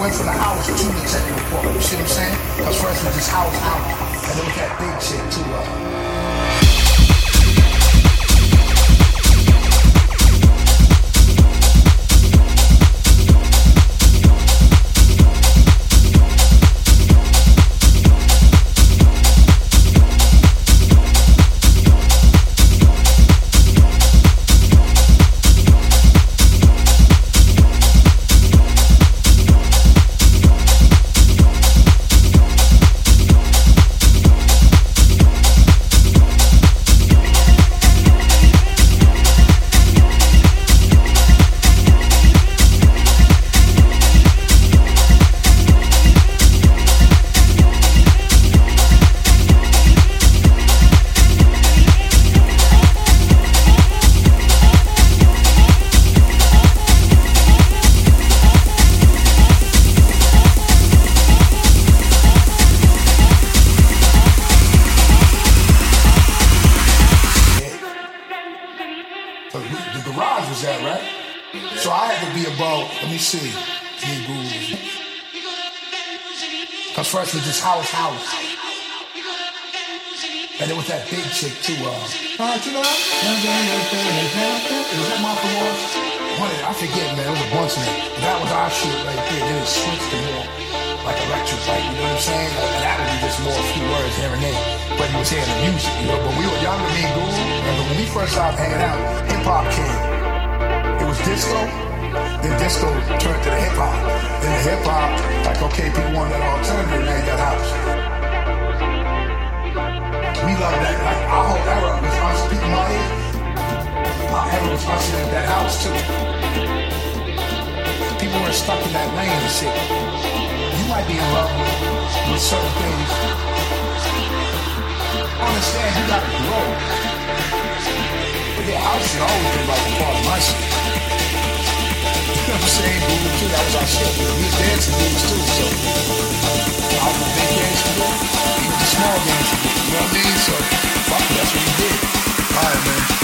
went from the house to the technical part. You see what I'm saying? Because first was just house out. And then we got big shit too. Uh, Was just house, house. And it was that big chick too, uh, was that Martha Wash? One I forget, man, it was a bunch of them. That was our shit right there. Then it switched to more like electric, like, you know what I'm saying? Like, that would be just more a few words here and there. But he was hearing the music, you know. But we were younger, me and Guru. and when we first started hanging out, hip hop came. It was disco. Then disco turned to the hip hop. Then the hip hop, like okay, people want that alternative, now you got house. We love that. Like our whole era was us people my age. Our era was us in that house too. People were stuck in that lane and shit. You might be in love with, with certain things. I understand you gotta grow. But yeah, house should always been like a part of my shit. I'm saying? Too, that was our shit. We was dancing dudes too, so I was a big dancing dude. He was a small dancing dude. You know what I mean? So fuck that's what we did. Alright, man.